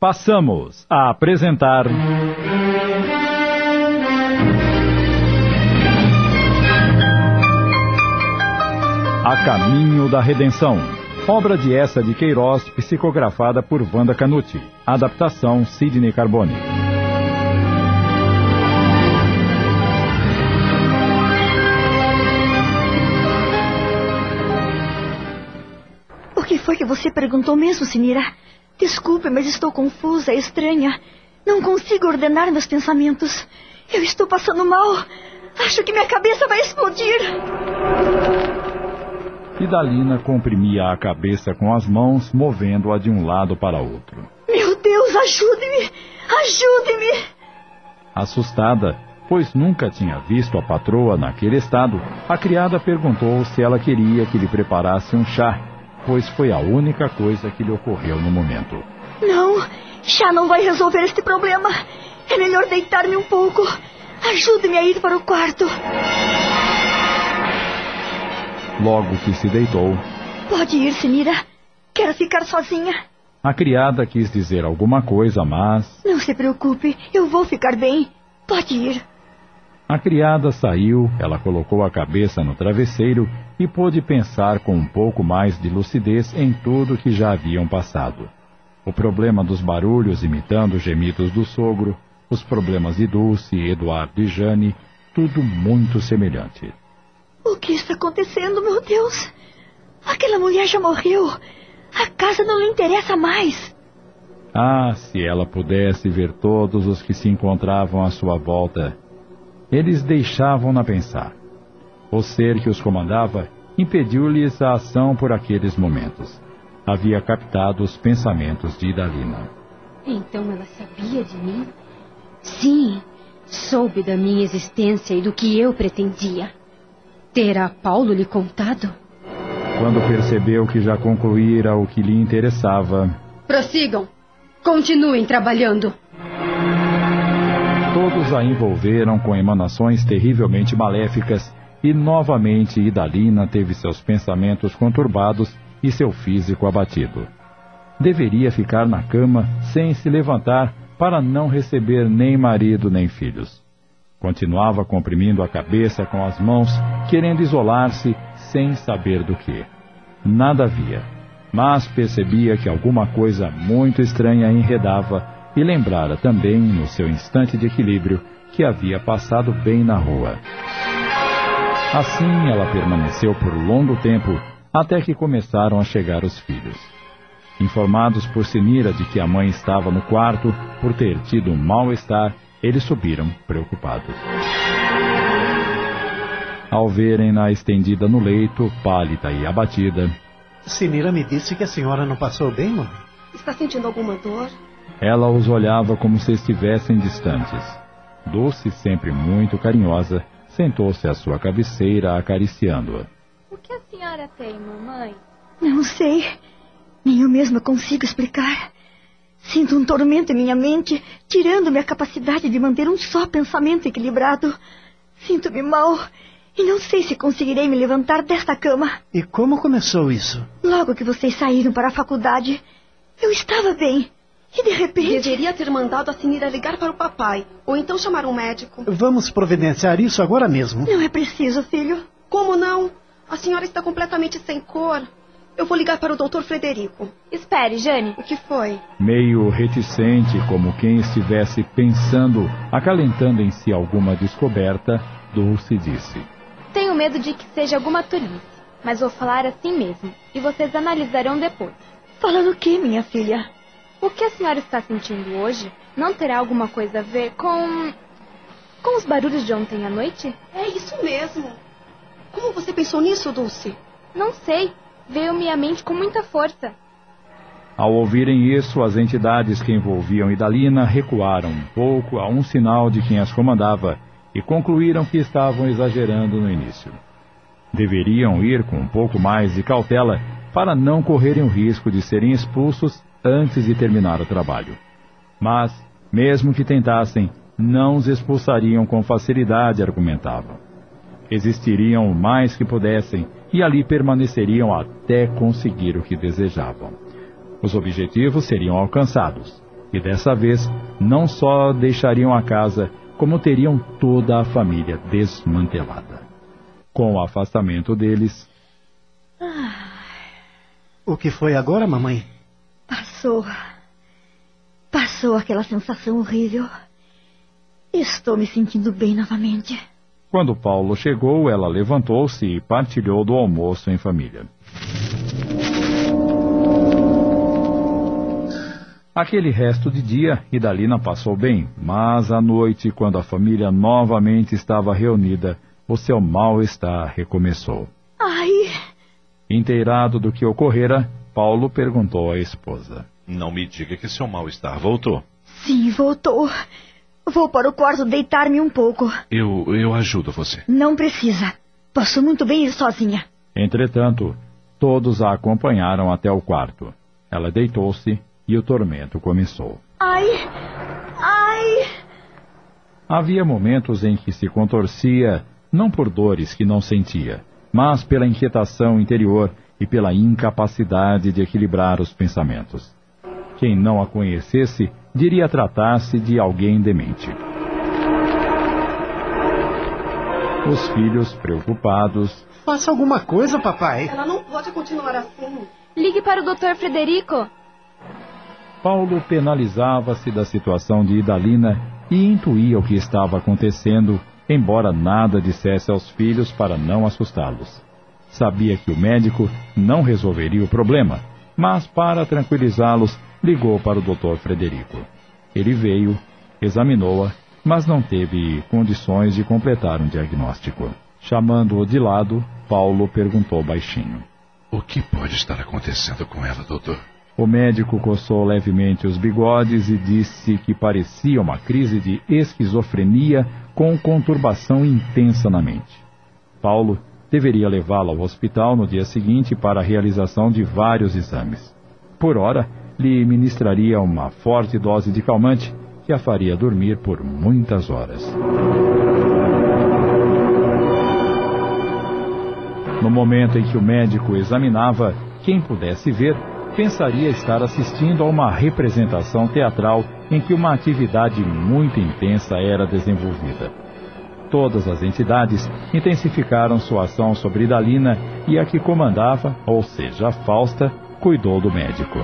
Passamos a apresentar. A Caminho da Redenção. Obra de essa de Queiroz, psicografada por Wanda Canuti. Adaptação Sidney Carbone. O que foi que você perguntou mesmo, Sinira? Desculpe, mas estou confusa, estranha. Não consigo ordenar meus pensamentos. Eu estou passando mal. Acho que minha cabeça vai explodir. Idalina comprimia a cabeça com as mãos, movendo-a de um lado para outro. Meu Deus, ajude-me! Ajude-me! Assustada, pois nunca tinha visto a patroa naquele estado, a criada perguntou se ela queria que lhe preparasse um chá, pois foi a única coisa que lhe ocorreu no momento. Não, chá não vai resolver este problema. É melhor deitar-me um pouco. Ajude-me a ir para o quarto. Logo que se deitou, Pode ir, Sinira. Quero ficar sozinha. a criada quis dizer alguma coisa, mas Não se preocupe, eu vou ficar bem. Pode ir. A criada saiu, ela colocou a cabeça no travesseiro e pôde pensar com um pouco mais de lucidez em tudo que já haviam passado. O problema dos barulhos imitando os gemidos do sogro, os problemas de Dulce, Eduardo e Jane, tudo muito semelhante. O que está acontecendo, meu Deus? Aquela mulher já morreu. A casa não lhe interessa mais. Ah, se ela pudesse ver todos os que se encontravam à sua volta. Eles deixavam-na pensar. O ser que os comandava impediu-lhes a ação por aqueles momentos. Havia captado os pensamentos de Idalina. Então ela sabia de mim? Sim, soube da minha existência e do que eu pretendia. Terá Paulo lhe contado? Quando percebeu que já concluíra o que lhe interessava, Prossigam. Continuem trabalhando. Todos a envolveram com emanações terrivelmente maléficas e novamente Idalina teve seus pensamentos conturbados e seu físico abatido. Deveria ficar na cama sem se levantar para não receber nem marido nem filhos. Continuava comprimindo a cabeça com as mãos, querendo isolar-se sem saber do que. Nada havia, mas percebia que alguma coisa muito estranha enredava e lembrara também, no seu instante de equilíbrio, que havia passado bem na rua. Assim ela permaneceu por longo tempo, até que começaram a chegar os filhos. Informados por Sinira de que a mãe estava no quarto por ter tido um mal-estar, eles subiram preocupados. Ao verem-na estendida no leito, pálida e abatida, Sinira me disse que a senhora não passou bem, mãe. Está sentindo alguma dor? Ela os olhava como se estivessem distantes. Dulce, sempre muito carinhosa, sentou-se à sua cabeceira acariciando-a. O que a senhora tem, mamãe? Não sei. Nem eu mesma consigo explicar. Sinto um tormento em minha mente, tirando-me a capacidade de manter um só pensamento equilibrado. Sinto-me mal e não sei se conseguirei me levantar desta cama. E como começou isso? Logo que vocês saíram para a faculdade, eu estava bem. E de repente. Deveria ter mandado a Sinira ligar para o papai, ou então chamar um médico. Vamos providenciar isso agora mesmo. Não é preciso, filho. Como não? A senhora está completamente sem cor. Eu vou ligar para o doutor Frederico. Espere, Jane. O que foi? Meio reticente, como quem estivesse pensando, acalentando em si alguma descoberta, Dulce disse. Tenho medo de que seja alguma tolice, mas vou falar assim mesmo, e vocês analisarão depois. Falando o que, minha filha? O que a senhora está sentindo hoje não terá alguma coisa a ver com. com os barulhos de ontem à noite? É isso mesmo. Como você pensou nisso, Dulce? Não sei. Veio-me à mente com muita força. Ao ouvirem isso, as entidades que envolviam Idalina recuaram um pouco a um sinal de quem as comandava e concluíram que estavam exagerando no início. Deveriam ir com um pouco mais de cautela para não correrem o risco de serem expulsos antes de terminar o trabalho. Mas, mesmo que tentassem, não os expulsariam com facilidade, argumentavam. Existiriam o mais que pudessem e ali permaneceriam até conseguir o que desejavam. Os objetivos seriam alcançados, E dessa vez, não só deixariam a casa, como teriam toda a família desmantelada. Com o afastamento deles. O que foi agora, mamãe? Passou. Passou aquela sensação horrível. Estou me sentindo bem novamente. Quando Paulo chegou, ela levantou-se e partilhou do almoço em família. Aquele resto de dia, Idalina passou bem, mas à noite, quando a família novamente estava reunida, o seu mal-estar recomeçou. Ai, Inteirado do que ocorrera, Paulo perguntou à esposa. Não me diga que seu mal-estar voltou. sim, voltou. Vou para o quarto deitar-me um pouco. Eu, eu ajudo você. Não precisa. Posso muito bem ir sozinha. Entretanto, todos a acompanharam até o quarto. Ela deitou-se e o tormento começou. Ai, ai. Havia momentos em que se contorcia, não por dores que não sentia, mas pela inquietação interior e pela incapacidade de equilibrar os pensamentos. Quem não a conhecesse diria tratar-se de alguém demente. Os filhos, preocupados, Faça alguma coisa, papai. Ela não pode continuar assim. Ligue para o Dr. Frederico. Paulo penalizava-se da situação de Idalina e intuía o que estava acontecendo, embora nada dissesse aos filhos para não assustá-los. Sabia que o médico não resolveria o problema, mas para tranquilizá-los, ligou para o Dr. Frederico. Ele veio, examinou-a, mas não teve condições de completar um diagnóstico. Chamando-o de lado, Paulo perguntou baixinho. O que pode estar acontecendo com ela, doutor? O médico coçou levemente os bigodes e disse que parecia uma crise de esquizofrenia com conturbação intensa na mente. Paulo deveria levá-la ao hospital no dia seguinte para a realização de vários exames. Por hora, lhe ministraria uma forte dose de calmante que a faria dormir por muitas horas. No momento em que o médico examinava, quem pudesse ver pensaria estar assistindo a uma representação teatral em que uma atividade muito intensa era desenvolvida. Todas as entidades intensificaram sua ação sobre Idalina e a que comandava, ou seja, Fausta, cuidou do médico.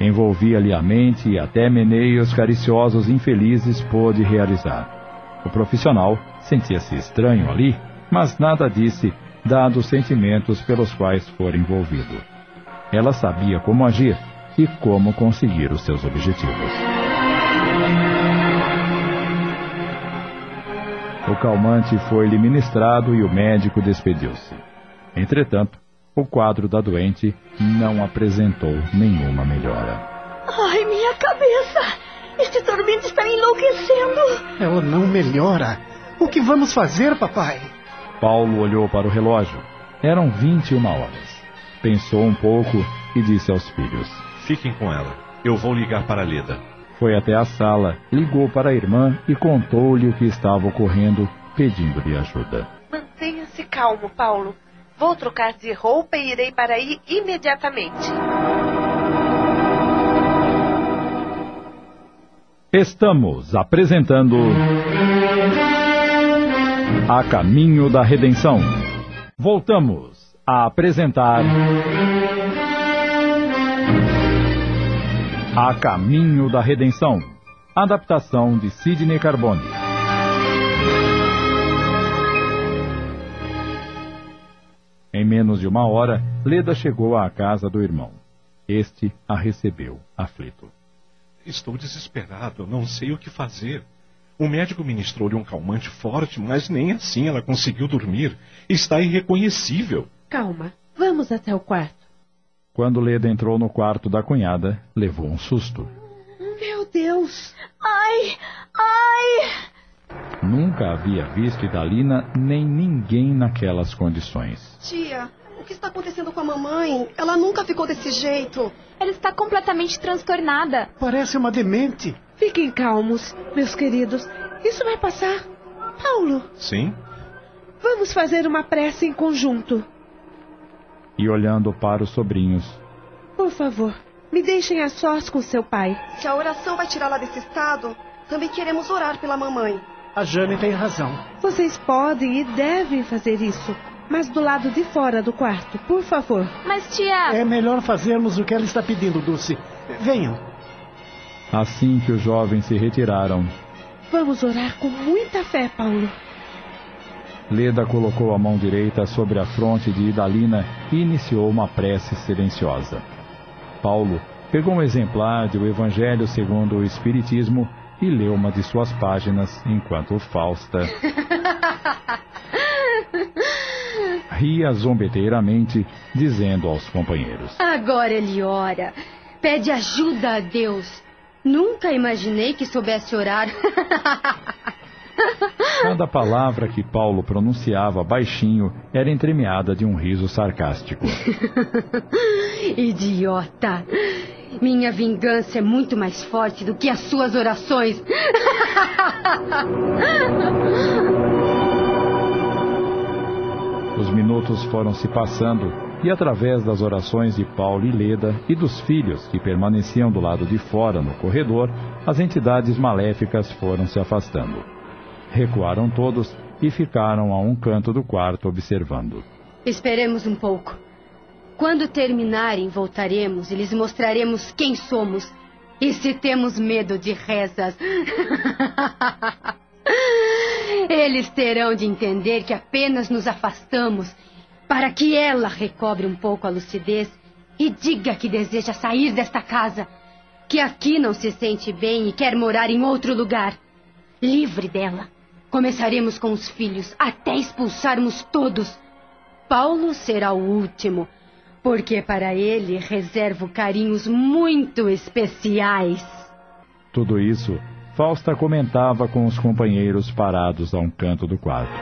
Envolvia-lhe a mente e até meneios cariciosos infelizes pôde realizar. O profissional sentia-se estranho ali, mas nada disse, dado os sentimentos pelos quais fora envolvido. Ela sabia como agir e como conseguir os seus objetivos. O calmante foi-lhe ministrado e o médico despediu-se. Entretanto, o quadro da doente não apresentou nenhuma melhora. Ai, minha cabeça. Este tormento está enlouquecendo. Ela não melhora. O que vamos fazer, papai? Paulo olhou para o relógio. Eram 21 horas. Pensou um pouco e disse aos filhos. Fiquem com ela. Eu vou ligar para Leda. Foi até a sala, ligou para a irmã e contou-lhe o que estava ocorrendo, pedindo-lhe ajuda. Mantenha-se calmo, Paulo. Vou trocar de roupa e irei para aí imediatamente. Estamos apresentando. A Caminho da Redenção. Voltamos a apresentar. A Caminho da Redenção. Adaptação de Sidney Carbone. Em menos de uma hora, Leda chegou à casa do irmão. Este a recebeu, aflito. Estou desesperado, não sei o que fazer. O médico ministrou-lhe um calmante forte, mas nem assim ela conseguiu dormir. Está irreconhecível. Calma, vamos até o quarto. Quando Leda entrou no quarto da cunhada, levou um susto. Meu Deus! Ai, ai. Nunca havia visto Idalina nem ninguém naquelas condições. Tia, o que está acontecendo com a mamãe? Ela nunca ficou desse jeito. Ela está completamente transtornada. Parece uma demente. Fiquem calmos, meus queridos. Isso vai passar. Paulo, Sim? vamos fazer uma prece em conjunto. E olhando para os sobrinhos, Por favor, Me deixem a sós com seu pai. Se a oração vai tirá-la desse estado, também queremos orar pela mamãe. A Jane tem razão. Vocês podem e devem fazer isso. Mas do lado de fora do quarto, por favor. Mas, tia. É melhor fazermos o que ela está pedindo, Dulce. Venham. Assim que os jovens se retiraram, Vamos orar com muita fé, Paulo. Leda colocou a mão direita sobre a fronte de Idalina e iniciou uma prece silenciosa. Paulo pegou um exemplar do Evangelho segundo o Espiritismo e leu uma de suas páginas enquanto Fausta ria zombeteiramente, dizendo aos companheiros: Agora ele ora. Pede ajuda a Deus. Nunca imaginei que soubesse orar. Cada palavra que Paulo pronunciava baixinho era entremeada de um riso sarcástico. Idiota! Minha vingança é muito mais forte do que as suas orações. Os minutos foram se passando e, através das orações de Paulo e Leda e dos filhos que permaneciam do lado de fora no corredor, as entidades maléficas foram se afastando. Recuaram todos e ficaram a um canto do quarto observando. Esperemos um pouco. Quando terminarem, voltaremos e lhes mostraremos quem somos e se temos medo de rezas. Eles terão de entender que apenas nos afastamos para que ela recobre um pouco a lucidez e diga que deseja sair desta casa, que aqui não se sente bem e quer morar em outro lugar, livre dela. Começaremos com os filhos até expulsarmos todos. Paulo será o último, porque para ele reservo carinhos muito especiais. Tudo isso Fausta comentava com os companheiros parados a um canto do quarto.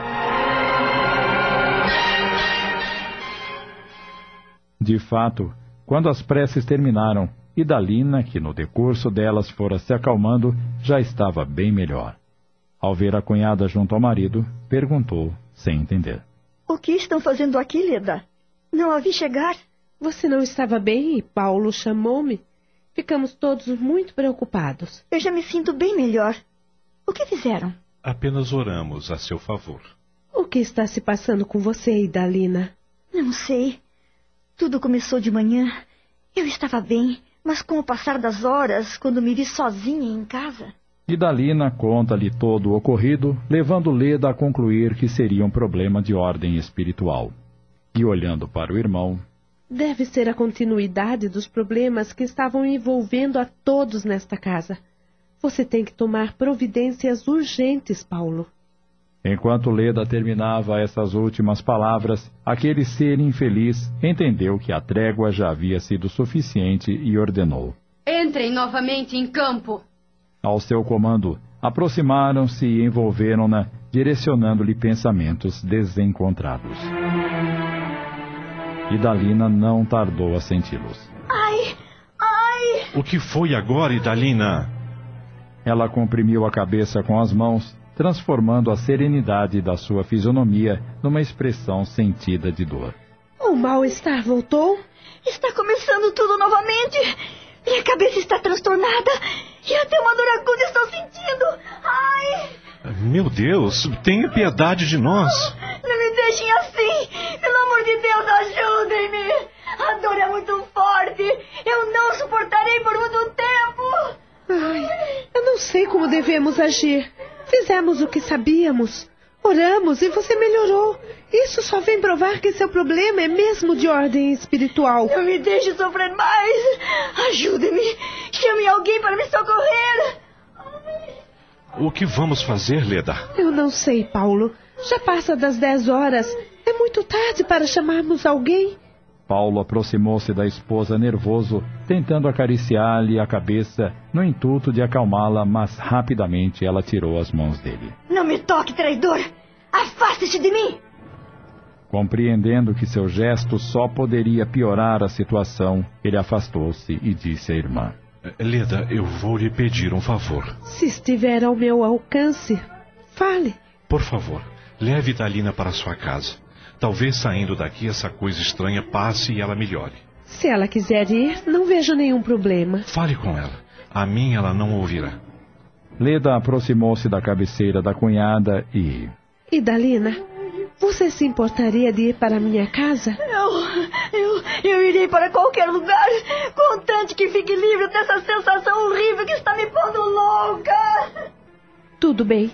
De fato, quando as preces terminaram, Idalina, que no decurso delas fora se acalmando, já estava bem melhor. Ao ver a cunhada junto ao marido, perguntou, sem entender. O que estão fazendo aqui, Leda? Não a vi chegar. Você não estava bem e Paulo chamou-me. Ficamos todos muito preocupados. Eu já me sinto bem melhor. O que fizeram? Apenas oramos a seu favor. O que está se passando com você, Idalina? Não sei. Tudo começou de manhã. Eu estava bem, mas com o passar das horas, quando me vi sozinha em casa. Idalina conta-lhe todo o ocorrido, levando Leda a concluir que seria um problema de ordem espiritual. E olhando para o irmão, Deve ser a continuidade dos problemas que estavam envolvendo a todos nesta casa. Você tem que tomar providências urgentes, Paulo. Enquanto Leda terminava essas últimas palavras, aquele ser infeliz entendeu que a trégua já havia sido suficiente e ordenou: Entrem novamente em campo. Ao seu comando, aproximaram-se e envolveram-na, direcionando-lhe pensamentos desencontrados. Idalina não tardou a senti-los. Ai! Ai! O que foi agora, Idalina? Ela comprimiu a cabeça com as mãos, transformando a serenidade da sua fisionomia numa expressão sentida de dor. O mal-estar voltou? Está começando tudo novamente. Minha cabeça está transtornada e até uma dor aguda estou sentindo. Ai! Meu Deus, tenha piedade de nós. Não me deixem assim! Pelo amor de Deus, ajudem-me! A dor é muito forte! Eu não suportarei por muito tempo! Ai, eu não sei como devemos agir. Fizemos o que sabíamos. Oramos e você melhorou. Isso só vem provar que seu problema é mesmo de ordem espiritual. Não me deixe sofrer mais! Ajude-me! Chame alguém para me socorrer! O que vamos fazer, Leda? Eu não sei, Paulo. Já passa das dez horas. É muito tarde para chamarmos alguém. Paulo aproximou-se da esposa nervoso, tentando acariciar-lhe a cabeça, no intuito de acalmá-la, mas rapidamente ela tirou as mãos dele. Não me toque, traidor! Afaste-se de mim! Compreendendo que seu gesto só poderia piorar a situação, ele afastou-se e disse à irmã: Leda, eu vou lhe pedir um favor. Se estiver ao meu alcance, fale. Por favor, leve Dalina para sua casa. Talvez saindo daqui essa coisa estranha passe e ela melhore. Se ela quiser ir, não vejo nenhum problema. Fale com ela. A mim ela não ouvirá. Leda aproximou-se da cabeceira da cunhada e. E Dalina, você se importaria de ir para minha casa? Eu, eu, eu irei para qualquer lugar, contente que fique livre dessa sensação horrível que está me pondo louca. Tudo bem.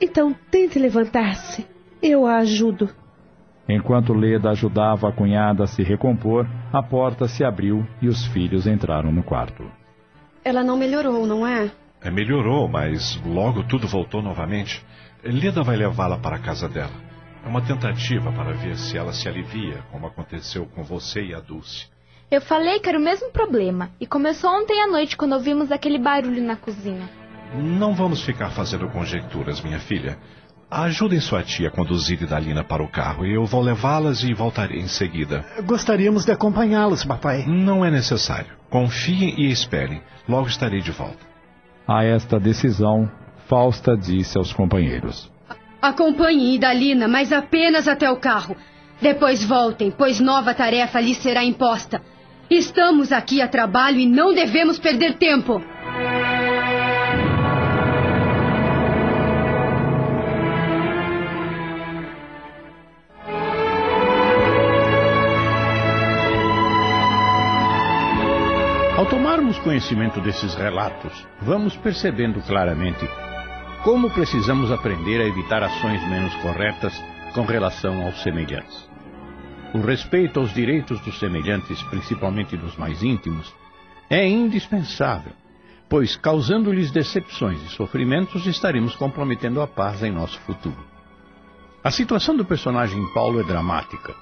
Então tente levantar-se. Eu a ajudo. Enquanto Leda ajudava a cunhada a se recompor, a porta se abriu e os filhos entraram no quarto. Ela não melhorou, não é? É, melhorou, mas logo tudo voltou novamente. Leda vai levá-la para a casa dela. É uma tentativa para ver se ela se alivia, como aconteceu com você e a Dulce. Eu falei que era o mesmo problema, e começou ontem à noite quando ouvimos aquele barulho na cozinha. Não vamos ficar fazendo conjecturas, minha filha. Ajudem sua tia a conduzir Idalina para o carro e eu vou levá-las e voltarei em seguida. Gostaríamos de acompanhá-los, papai. Não é necessário. Confiem e esperem. Logo estarei de volta. A esta decisão, Fausta disse aos companheiros. Acompanhe Idalina, mas apenas até o carro. Depois voltem, pois nova tarefa lhes será imposta. Estamos aqui a trabalho e não devemos perder tempo. Ao tomarmos conhecimento desses relatos, vamos percebendo claramente como precisamos aprender a evitar ações menos corretas com relação aos semelhantes. O respeito aos direitos dos semelhantes, principalmente dos mais íntimos, é indispensável, pois causando-lhes decepções e sofrimentos estaremos comprometendo a paz em nosso futuro. A situação do personagem Paulo é dramática.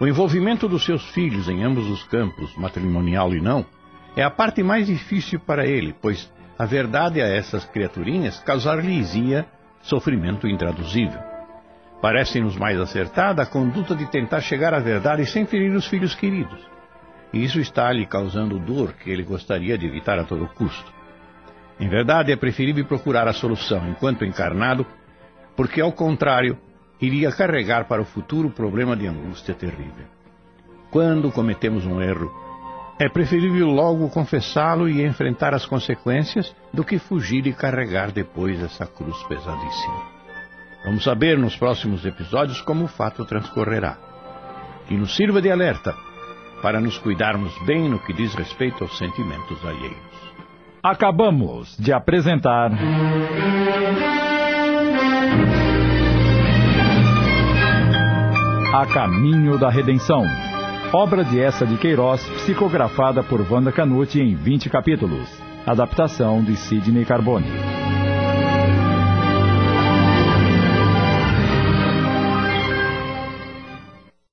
O envolvimento dos seus filhos em ambos os campos, matrimonial e não, é a parte mais difícil para ele, pois a verdade a essas criaturinhas causar-lhes-ia sofrimento intraduzível. Parece-nos mais acertada a conduta de tentar chegar à verdade sem ferir os filhos queridos. E isso está lhe causando dor que ele gostaria de evitar a todo custo. Em verdade, é preferível procurar a solução enquanto encarnado, porque, ao contrário, iria carregar para o futuro o problema de angústia terrível. Quando cometemos um erro, é preferível logo confessá-lo e enfrentar as consequências do que fugir e carregar depois essa cruz pesadíssima. Vamos saber nos próximos episódios como o fato transcorrerá. Que nos sirva de alerta para nos cuidarmos bem no que diz respeito aos sentimentos alheios. Acabamos de apresentar. A Caminho da Redenção Obra de essa de Queiroz, psicografada por Wanda Canuti em 20 capítulos. Adaptação de Sidney Carbone.